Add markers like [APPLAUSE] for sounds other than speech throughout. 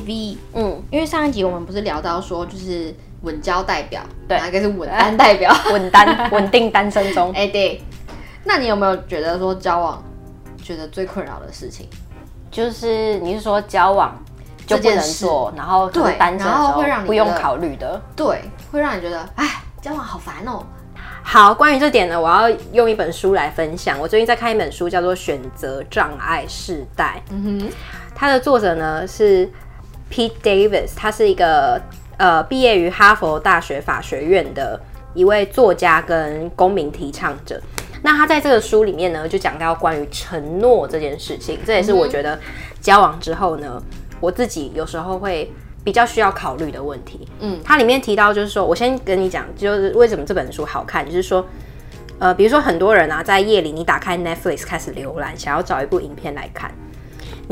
V，嗯，因为上一集我们不是聊到说就是稳交代表，对，哪个是稳单代表？[LAUGHS] 稳单，稳定单身中。[LAUGHS] 哎，对。那你有没有觉得说交往觉得最困扰的事情？就是你是说交往就不能做，然后对单身的时候会让你不用考虑的，对，会让你觉得哎，交往好烦哦。好，关于这点呢，我要用一本书来分享。我最近在看一本书，叫做《选择障碍世代》。嗯哼，它的作者呢是 Pete Davis，他是一个呃毕业于哈佛大学法学院的一位作家跟公民提倡者。那他在这个书里面呢，就讲到关于承诺这件事情，这也是我觉得交往之后呢，我自己有时候会。比较需要考虑的问题，嗯，它里面提到就是说，我先跟你讲，就是为什么这本书好看，就是说，呃，比如说很多人啊，在夜里你打开 Netflix 开始浏览，想要找一部影片来看，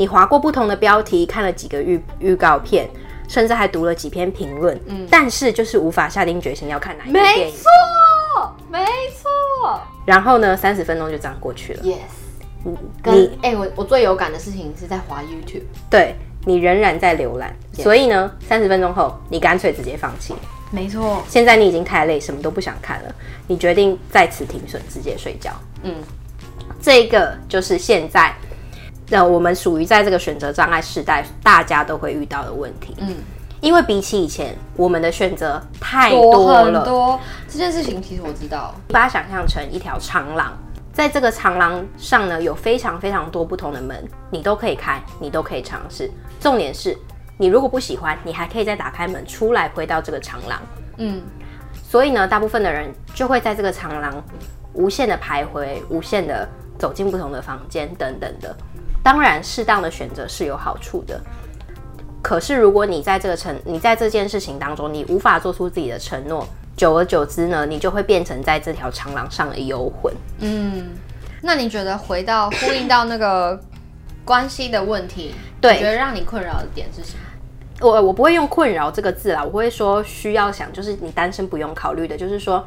你划过不同的标题，看了几个预预告片，甚至还读了几篇评论，嗯，但是就是无法下定决心要看哪一部电影。没错，没错。然后呢，三十分钟就这样过去了。Yes，你跟哎、欸，我我最有感的事情是在滑 YouTube。对。你仍然在浏览.所以呢，三十分钟后，你干脆直接放弃。没错，现在你已经太累，什么都不想看了，你决定在此停损，直接睡觉。嗯，这个就是现在，那我们属于在这个选择障碍时代，大家都会遇到的问题。嗯，因为比起以前，我们的选择太多了。很多这件事情，其实我知道，你把它想象成一条长廊。在这个长廊上呢，有非常非常多不同的门，你都可以开，你都可以尝试。重点是，你如果不喜欢，你还可以再打开门出来，回到这个长廊。嗯，所以呢，大部分的人就会在这个长廊无限的徘徊，无限的走进不同的房间等等的。当然，适当的选择是有好处的。可是，如果你在这个承，你在这件事情当中，你无法做出自己的承诺。久而久之呢，你就会变成在这条长廊上的游魂。嗯，那你觉得回到呼应到那个关系的问题，对，你觉得让你困扰的点是什么？我我不会用困扰这个字啦，我会说需要想，就是你单身不用考虑的，就是说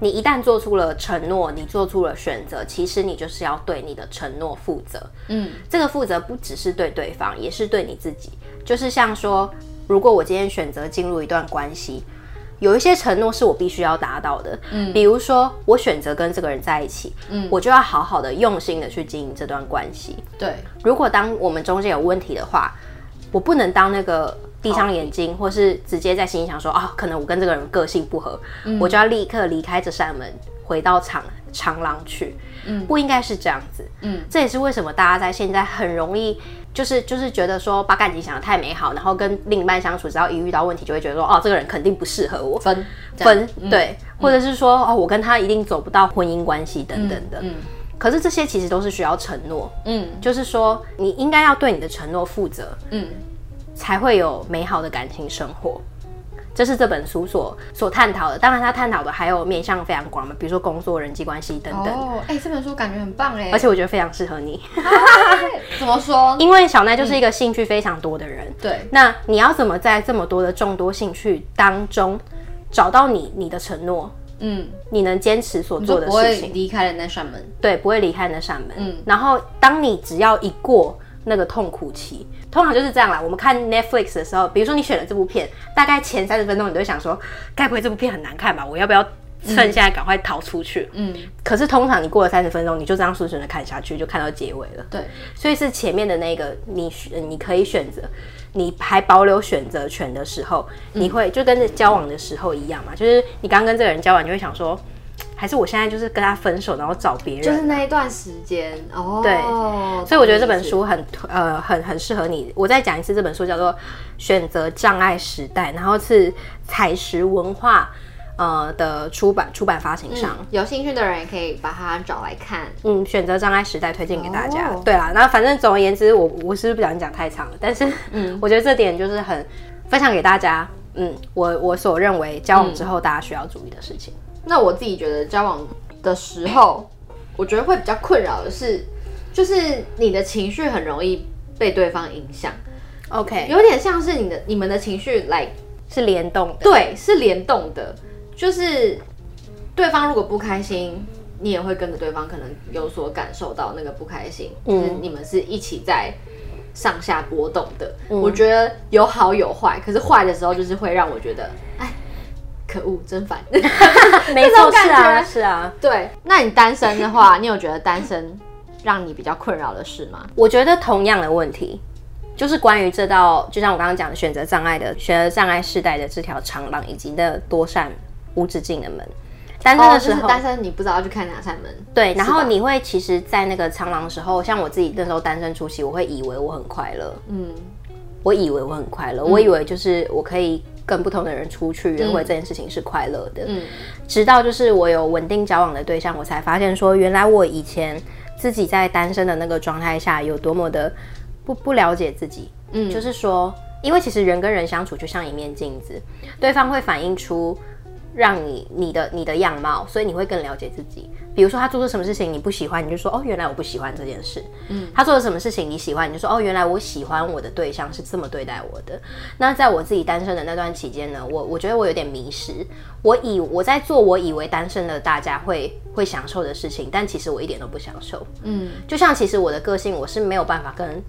你一旦做出了承诺，你做出了选择，其实你就是要对你的承诺负责。嗯，这个负责不只是对对方，也是对你自己。就是像说，如果我今天选择进入一段关系。有一些承诺是我必须要达到的，嗯，比如说我选择跟这个人在一起，嗯，我就要好好的用心的去经营这段关系。对，如果当我们中间有问题的话，我不能当那个闭上眼睛，或是直接在心里想说啊，可能我跟这个人个性不合，嗯，我就要立刻离开这扇门，回到长长廊去。嗯，不应该是这样子。嗯，这也是为什么大家在现在很容易。就是就是觉得说把感情想得太美好，然后跟另一半相处，只要一遇到问题，就会觉得说哦，这个人肯定不适合我，分。分对，嗯、或者是说哦，我跟他一定走不到婚姻关系等等的。嗯，嗯，可是这些其实都是需要承诺，嗯，就是说你应该要对你的承诺负责，嗯，才会有美好的感情生活。这是这本书所所探讨的，当然他探讨的还有面向非常广嘛，比如说工作、人际关系等等。哦，哎，这本书感觉很棒哎，而且我觉得非常适合你。[LAUGHS] 怎么说？[LAUGHS] 因为小奈就是一个兴趣非常多的人。对、嗯。那你要怎么在这么多的众多兴趣当中找到你你的承诺？嗯，你能坚持所做的事情，离开了那扇门。对，不会离开那扇门。嗯。然后当你只要一过。那个痛苦期通常就是这样啦。我们看 Netflix 的时候，比如说你选了这部片，大概前三十分钟你都会想说，该不会这部片很难看吧？我要不要趁现在赶快逃出去？嗯。可是通常你过了三十分钟，你就这样顺顺的看下去，就看到结尾了。对。所以是前面的那个你选，你可以选择，你还保留选择权的时候，你会就跟交往的时候一样嘛？就是你刚跟这个人交往，你会想说。还是我现在就是跟他分手，然后找别人，就是那一段时间哦。对，所以我觉得这本书很呃很很适合你。我再讲一次，这本书叫做《选择障碍时代》，然后是采石文化呃的出版出版发行商，嗯，有兴趣的人也可以把它找来看。嗯，《选择障碍时代》推荐给大家。哦、对啦，那反正总而言之，我我是不是不小心讲太长了？但是嗯，[LAUGHS] 我觉得这点就是很分享给大家。嗯，我我所认为交往之后大家需要注意的事情。那我自己觉得交往的时候，我觉得会比较困扰的是，就是你的情绪很容易被对方影响。OK，有点像是你的你们的情绪来是联动的，对，是联动的。就是对方如果不开心，你也会跟着对方可能有所感受到那个不开心。嗯，就是你们是一起在上下波动的。嗯、我觉得有好有坏，可是坏的时候就是会让我觉得，哎，可恶，真烦。[LAUGHS] [LAUGHS] 没错，是啊，是啊。对，那你单身的话，你有觉得单身让你比较困扰的事吗？我觉得同样的问题，就是关于这道，就像我刚刚讲的选择障碍的选择障碍世代的这条长廊，以及那多扇无止境的门。单身的时候，哦就是、单身你不知道要去看哪扇门。对，然后你会其实，在那个长廊的时候，像我自己那时候单身初期，我会以为我很快乐。嗯，我以为我很快乐，嗯、我以为就是我可以跟不同的人出去约会，这件事情是快乐的。嗯，直到就是我有稳定交往的对象，我才发现说，原来我以前自己在单身的那个状态下，有多么的不不了解自己。嗯，就是说，因为其实人跟人相处就像一面镜子，对方会反映出。让你你的你的样貌，所以你会更了解自己。比如说他做出什么事情你不喜欢，你就说哦，原来我不喜欢这件事。嗯，他做了什么事情你喜欢，你就说哦，原来我喜欢我的对象是这么对待我的。那在我自己单身的那段期间呢，我我觉得我有点迷失。我以我在做我以为单身的大家会会享受的事情，但其实我一点都不享受。嗯，就像其实我的个性，我是没有办法跟。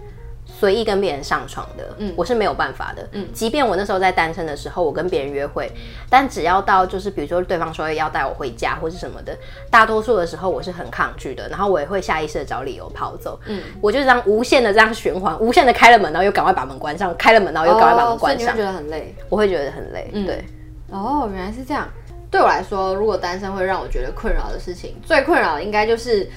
随意跟别人上床的，嗯，我是没有办法的，嗯，即便我那时候在单身的时候，我跟别人约会，但只要到就是比如说对方说要带我回家或是什么的，大多数的时候我是很抗拒的，然后我也会下意识的找理由跑走，嗯，我就这样无限的这样循环，无限的开了门，然后又赶快把门关上，开了门，然后又赶快把门关上，哦，所以你会觉得很累，我会觉得很累，嗯，对，哦，原来是这样，对我来说，如果单身会让我觉得困扰的事情，最困扰的应该就是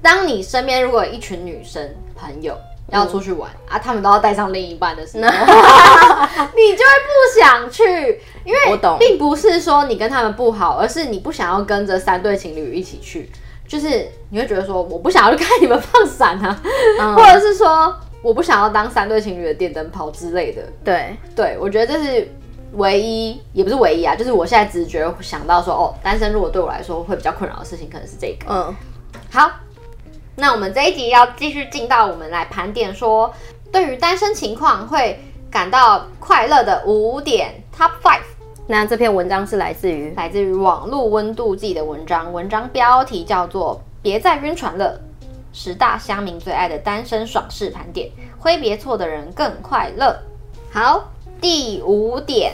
当你身边如果有一群女生朋友。要出去玩、嗯、啊，他们都要带上另一半的时候，[LAUGHS] 你就会不想去，因为我懂并不是说你跟他们不好，而是你不想要跟着三对情侣一起去，就是你会觉得说我不想要去看你们放闪啊，嗯、[LAUGHS] 或者是说我不想要当三对情侣的电灯泡之类的。对对，我觉得这是唯一，也不是唯一啊，就是我现在直觉想到说，哦，单身如果对我来说会比较困扰的事情，可能是这个。嗯，好。那我们这一集要继续进到我们来盘点说，对于单身情况会感到快乐的五点 Top Five。那这篇文章是来自于来自于网络温度计的文章，文章标题叫做《别再晕船了》，十大乡民最爱的单身爽事盘点，挥别错的人更快乐。好，第五点，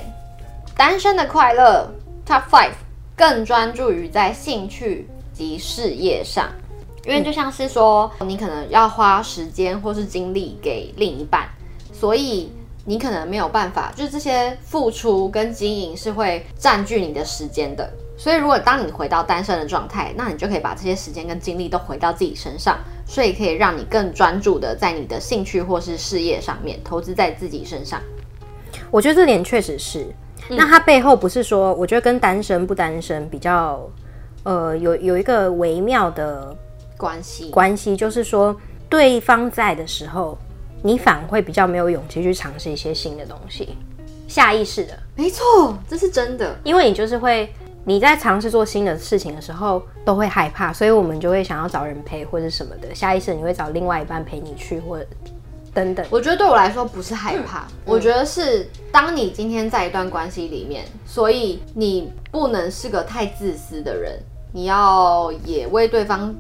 单身的快乐 Top Five，更专注于在兴趣及事业上。因为就像是说，你可能要花时间或是精力给另一半，所以你可能没有办法，就是这些付出跟经营是会占据你的时间的。所以如果当你回到单身的状态，那你就可以把这些时间跟精力都回到自己身上，所以可以让你更专注的在你的兴趣或是事业上面投资在自己身上。我觉得这点确实是。那它背后不是说，我觉得跟单身不单身比较，呃，有有一个微妙的。关系。关系就是说，对方在的时候，你反而会比较没有勇气去尝试一些新的东西，下意识的，没错，这是真的，因为你就是会你在尝试做新的事情的时候都会害怕，所以我们就会想要找人陪或者什么的，下意识你会找另外一半陪你去或者等等。我觉得对我来说不是害怕，嗯、我觉得是当你今天在一段关系里面，所以你不能是个太自私的人，你要也为对方。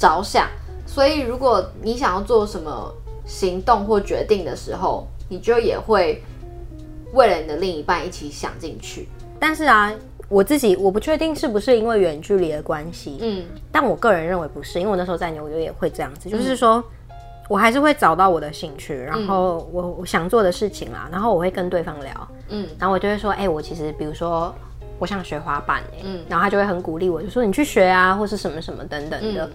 着想，所以如果你想要做什么行动或决定的时候，你就也会为了你的另一半一起想进去。但是啊，我自己我不确定是不是因为远距离的关系，嗯，但我个人认为不是，因为我那时候在纽约也会这样子，就是说我还是会找到我的兴趣，然后我我想做的事情啊，然后我会跟对方聊，嗯，然后我就会说，哎、欸，我其实比如说我想学滑板、欸，嗯，然后他就会很鼓励我，就说你去学啊，或是什么什么等等的。嗯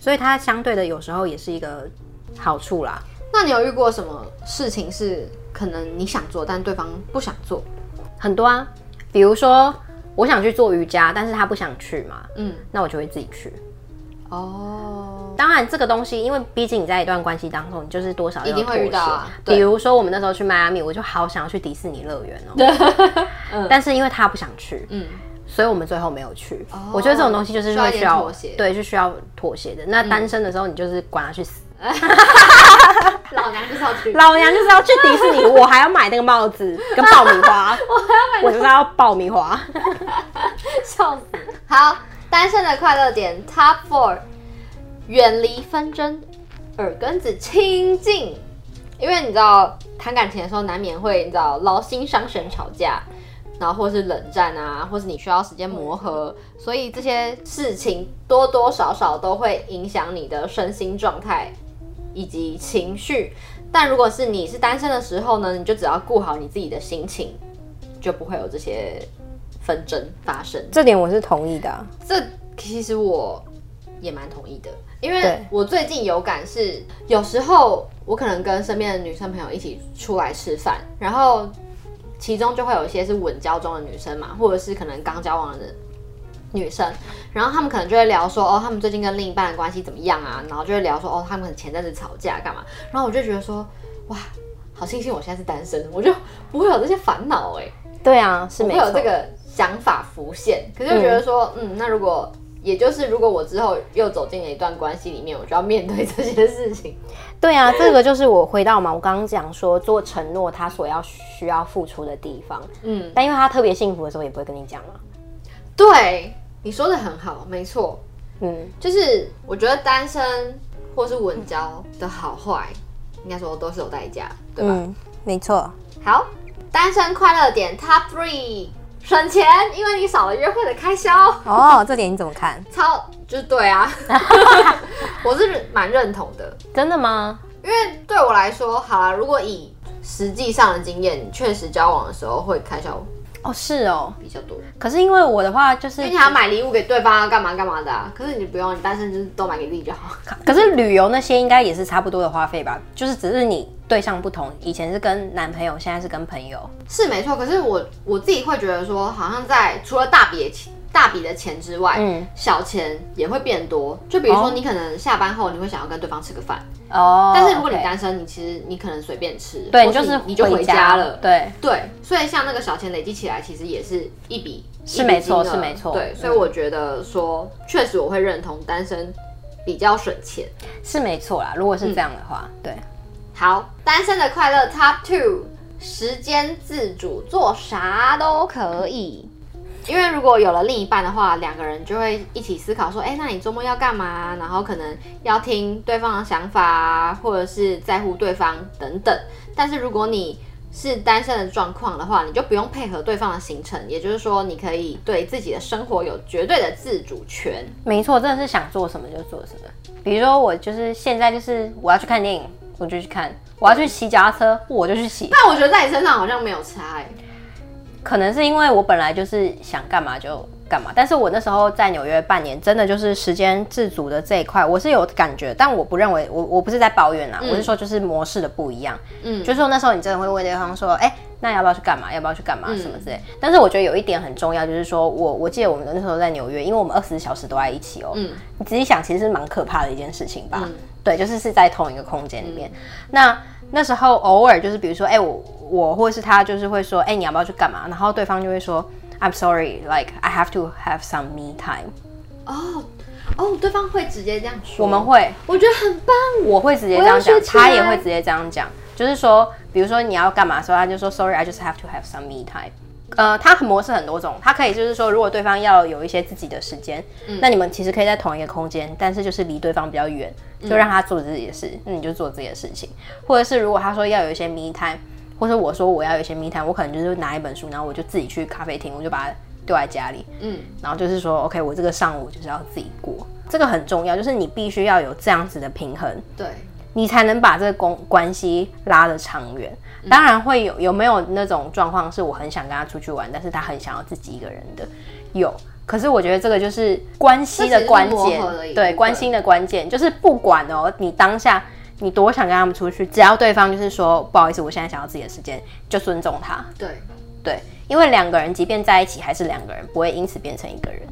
所以它相对的有时候也是一个好处啦。那你有遇过什么事情是可能你想做，但对方不想做？很多啊，比如说我想去做瑜伽，但是他不想去嘛，嗯，那我就会自己去。哦，当然这个东西，因为毕竟你在一段关系当中，你就是多少一定会遇到啊。比如说我们那时候去迈阿密，我就好想要去迪士尼乐园哦，嗯，[LAUGHS] 但是因为他不想去，嗯。所以我们最后没有去。Oh, 我觉得这种东西就是会需要，妥协，对，是需要妥协的。那单身的时候，你就是管他去死。[LAUGHS] 老娘就是要去，老娘就是要去迪士尼，我还要买那个帽子跟爆米花，[LAUGHS] 我还要买，我就是要爆米花，[LAUGHS] 笑死。好，单身的快乐点 Top Four，远离纷争，耳根子清净。因为你知道谈感情的时候难免会你知道劳心伤神吵架，然后或是冷战啊，或是你需要时间磨合，所以这些事情多多少少都会影响你的身心状态以及情绪。但如果是你是单身的时候呢，你就只要顾好你自己的心情，就不会有这些纷争发生。这点我是同意的啊。这其实我也蛮同意的，因为我最近有感是，有时候我可能跟身边的女生朋友一起出来吃饭，然后其中就会有一些是稳交中的女生嘛，或者是可能刚交往的女生，然后他们可能就会聊说，哦，他们最近跟另一半的关系怎么样啊？然后就会聊说，哦，他们前阵子吵架干嘛？然后我就觉得说，哇，好庆幸我现在是单身，我就不会有这些烦恼哎。对啊，是没有这个想法浮现，可是就觉得说，嗯，嗯，那如果也就是如果我之后又走进了一段关系里面，我就要面对这些事情。[LAUGHS] 对啊，这个就是我回到嘛，我刚刚讲说做承诺，他所要需要付出的地方。嗯，但因为他特别幸福的时候，也不会跟你讲嘛。对，你说的很好，没错。嗯，就是我觉得单身或是稳交的好坏，应该说都是有代价，对吧？嗯，没错。好，单身快乐点 Top Three，省钱，因为你少了约会的开销。哦，这点你怎么看？[LAUGHS] 超就是对啊，[LAUGHS] 我是蛮认同的。真的吗？因为对我来说，好啦，如果以实际上的经验，确实交往的时候会开销。哦，是哦，比较多。可是因为我的话，就是因为你还要买礼物给对方，要干嘛干嘛的啊。可是你不用，你单身就是都买给自己就好。[LAUGHS] 可是旅游那些应该也是差不多的花费吧？就是只是你对象不同，以前是跟男朋友，现在是跟朋友。是没错。可是我我自己会觉得说，好像在除了大笔大笔的钱之外，嗯，小钱也会变多。就比如说，你可能下班后你会想要跟对方吃个饭。哦，但是如果你单身，你其实你可能随便吃，对，你就是你就回家了，对对，所以像那个小钱累积起来，其实也是一笔，是没错，是没错，对，所以我觉得说，确实我会认同单身比较省钱，是没错啦。如果是这样的话，对。好，单身的快乐 Top Two，时间自主，做啥都可以。因为如果有了另一半的话，两个人就会一起思考说，哎，那你周末要干嘛？然后可能要听对方的想法，或者是在乎对方等等。但是如果你是单身的状况的话，你就不用配合对方的行程，也就是说，你可以对自己的生活有绝对的自主权。没错，真的是想做什么就做什么。比如说，我就是现在就是我要去看电影，我就去看；我要去骑脚踏车，我就去骑。但我觉得在你身上好像没有差哎。可能是因为我本来就是想干嘛就干嘛，但是我那时候在纽约半年，真的就是时间自主的这一块，我是有感觉，但我不认为我我不是在抱怨啊，嗯、我是说就是模式的不一样，嗯，就是说那时候你真的会问对方说，哎、欸，那要不要去干嘛？要不要去干嘛？什么之类。嗯、但是我觉得有一点很重要，就是说我我记得我们那时候在纽约，因为我们二十四小时都在一起哦、喔，嗯，你仔细想，其实是蛮可怕的一件事情吧？嗯、对，就是是在同一个空间里面，嗯、那那时候偶尔就是比如说，哎、欸，我。我或是他就是会说，哎、欸，你要不要去干嘛？然后对方就会说，I'm sorry, like I have to have some me time。哦哦，对方会直接这样说。我们会，我觉得很棒。我会直接这样讲，他也会直接这样讲，就是说，比如说你要干嘛的时候，他就说，sorry, I just have to have some me time。呃，他模式很多种，他可以就是说，如果对方要有一些自己的时间，嗯、那你们其实可以在同一个空间，但是就是离对方比较远，就让他做自己的事，那、嗯、你就做自己的事情。或者是如果他说要有一些 me time。或者我说我要有一些密探我可能就是拿一本书，然后我就自己去咖啡厅，我就把它丢在家里，嗯，然后就是说，OK，我这个上午就是要自己过，这个很重要，就是你必须要有这样子的平衡，对，你才能把这个关关系拉得长远。当然会有有没有那种状况是我很想跟他出去玩，但是他很想要自己一个人的，有。可是我觉得这个就是关系的关键，对，关心的关键就是不管哦，你当下。你多想跟他们出去，只要对方就是说不好意思，我现在想要自己的时间，就尊重他。对对，因为两个人即便在一起，还是两个人，不会因此变成一个人。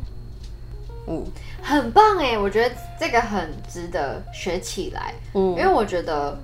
嗯，很棒哎，我觉得这个很值得学起来。嗯，因为我觉得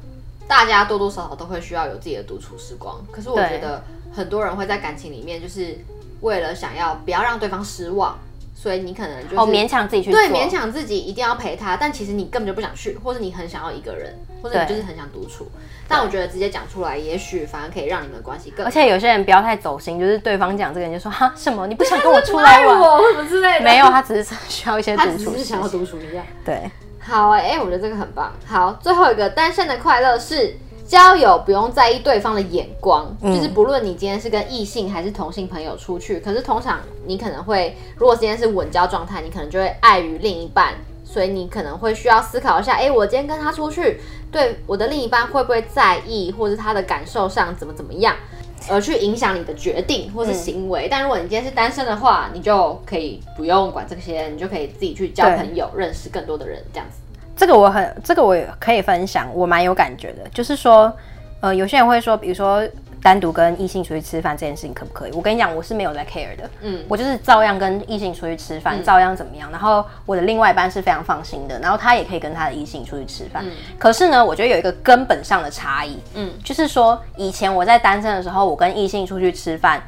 大家多多少少都会需要有自己的独处时光，可是我觉得很多人会在感情里面，就是为了想要不要让对方失望。所以你可能就是哦，勉强自己去对，勉强自己一定要陪他，但其实你根本就不想去，或者你很想要一个人，或者你就是很想独处。但我觉得直接讲出来，也许反而可以让你们的关系更好。而且有些人不要太走心，就是对方讲这个你就说哈什么，你不想跟我出来玩，我什么之类的。没有，他只是需要一些独处，他只是想要独处一下。对，好哎、欸，我觉得这个很棒。好，最后一个单身的快乐是交友不用在意对方的眼光，嗯就是不论你今天是跟异性还是同性朋友出去，可是通常你可能会，如果今天是稳交状态，你可能就会碍于另一半，所以你可能会需要思考一下，哎，我今天跟他出去，对我的另一半会不会在意，或者他的感受上怎么怎么样，而去影响你的决定或是行为。嗯、但如果你今天是单身的话，你就可以不用管这些，你就可以自己去交朋友，认识更多的人，这样子。这个我很，这个我也可以分享，我蛮有感觉的。就是说，呃，有些人会说，比如说单独跟异性出去吃饭这件事情可不可以？我跟你讲，我是没有在 care 的，嗯，我就是照样跟异性出去吃饭，嗯、照样怎么样。然后我的另外一半是非常放心的，然后他也可以跟他的异性出去吃饭。嗯、可是呢，我觉得有一个根本上的差异，嗯，就是说以前我在单身的时候，我跟异性出去吃饭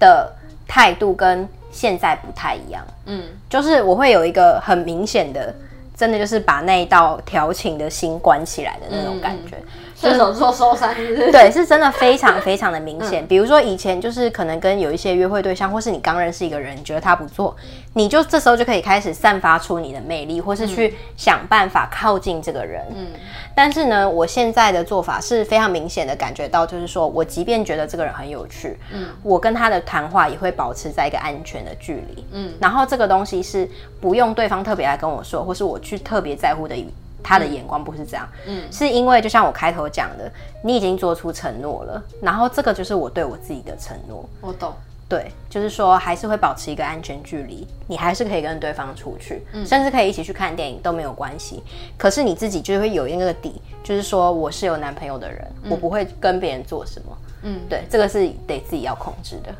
的态度跟现在不太一样，嗯，就是我会有一个很明显的。真的就是把那一道调情的心关起来的那种感觉，射手座收山是不是？对，是真的非常非常的明显。嗯、[LAUGHS] 比如说以前就是可能跟有一些约会对象，或是你刚认识一个人，你觉得他不错，你就这时候就可以开始散发出你的魅力，或是去想办法靠近这个人。嗯。但是呢，我现在的做法是非常明显的感觉到，就是说我即便觉得这个人很有趣，嗯，我跟他的谈话也会保持在一个安全的距离，嗯，然后这个东西是不用对方特别来跟我说，或是我去特别在乎的他的眼光，不是这样，嗯，是因为就像我开头讲的，你已经做出承诺了，然后这个就是我对我自己的承诺，我懂。对，就是说还是会保持一个安全距离，你还是可以跟对方出去，嗯、甚至可以一起去看电影都没有关系。可是你自己就会有那个底，就是说我是有男朋友的人，嗯、我不会跟别人做什么。嗯，对，这个是得自己要控制的，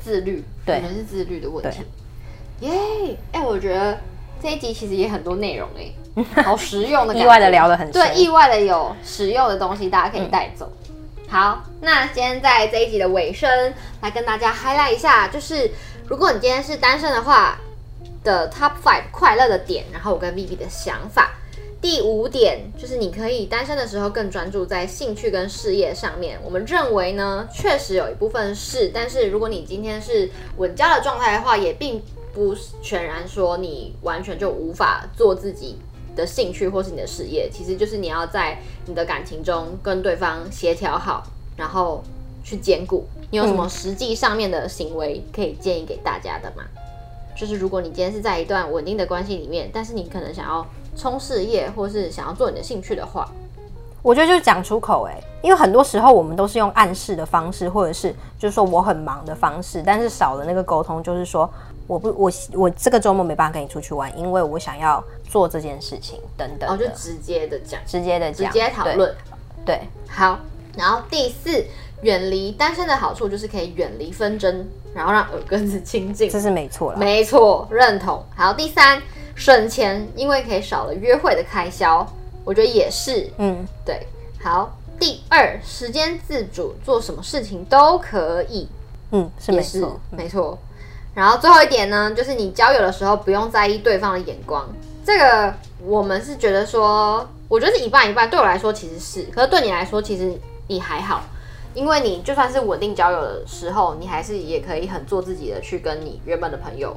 自律，对，可能是自律的问题。耶，哎、我觉得这一集其实也很多内容哎，好实用的 [LAUGHS] 意外的聊得很深，对，意外的有实用的东西，大家可以带走。嗯好，那今天在这一集的尾声，来跟大家 highlight 一下，就是如果你今天是单身的话的 top five 快乐的点，然后我跟 Vivi 的想法。第五点就是你可以单身的时候更专注在兴趣跟事业上面。我们认为呢，确实有一部分是，但是如果你今天是稳交的状态的话，也并不全然说你完全就无法做自己的兴趣或是你的事业，其实就是你要在你的感情中跟对方协调好，然后去兼顾。你有什么实际上面的行为可以建议给大家的吗？嗯、就是如果你今天是在一段稳定的关系里面，但是你可能想要冲事业，或是想要做你的兴趣的话，我觉得就是讲出口哎、欸，因为很多时候我们都是用暗示的方式，或者是就是说我很忙的方式，但是少了那个沟通，就是说。我不，我我这个周末没办法跟你出去玩，因为我想要做这件事情等等。哦，就直接的讲，直接的讲，直接讨论。对，好。然后第四，远离单身的好处就是可以远离纷争，然后让耳根子清净。这是没错了，没错，认同。好，第三，省钱，因为可以少了约会的开销，我觉得也是。嗯，对。好，第二，时间自主，做什么事情都可以。嗯，是没错，没错。然后最后一点呢，就是你交友的时候不用在意对方的眼光。这个我们是觉得说，我觉得是一半一半。对我来说其实是，可是对你来说其实你还好，因为你就算是稳定交友的时候，你还是也可以很做自己的去跟你原本的朋友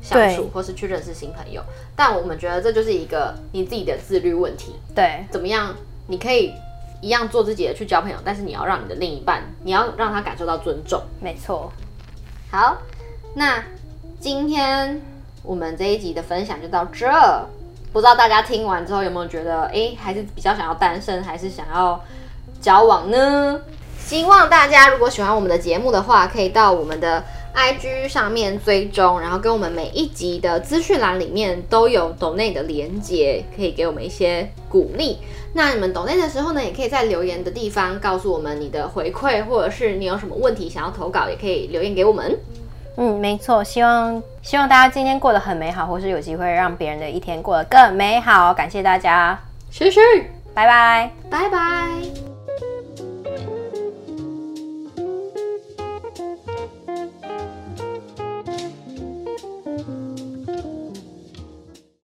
相处，或是去认识新朋友。但我们觉得这就是一个你自己的自律问题。对，怎么样？你可以一样做自己的去交朋友，但是你要让你的另一半，你要让他感受到尊重。没错。好。那今天我们这一集的分享就到这，不知道大家听完之后有没有觉得，哎，还是比较想要单身，还是想要交往呢？希望大家如果喜欢我们的节目的话，可以到我们的 IG 上面追踪，然后跟我们每一集的资讯栏里面都有抖内的连接，可以给我们一些鼓励。那你们抖内的时候呢，也可以在留言的地方告诉我们你的回馈，或者是你有什么问题想要投稿，也可以留言给我们。嗯，没错，希望希望大家今天过得很美好，或是有机会让别人的一天过得更美好。感谢大家，谢谢，拜拜，拜拜。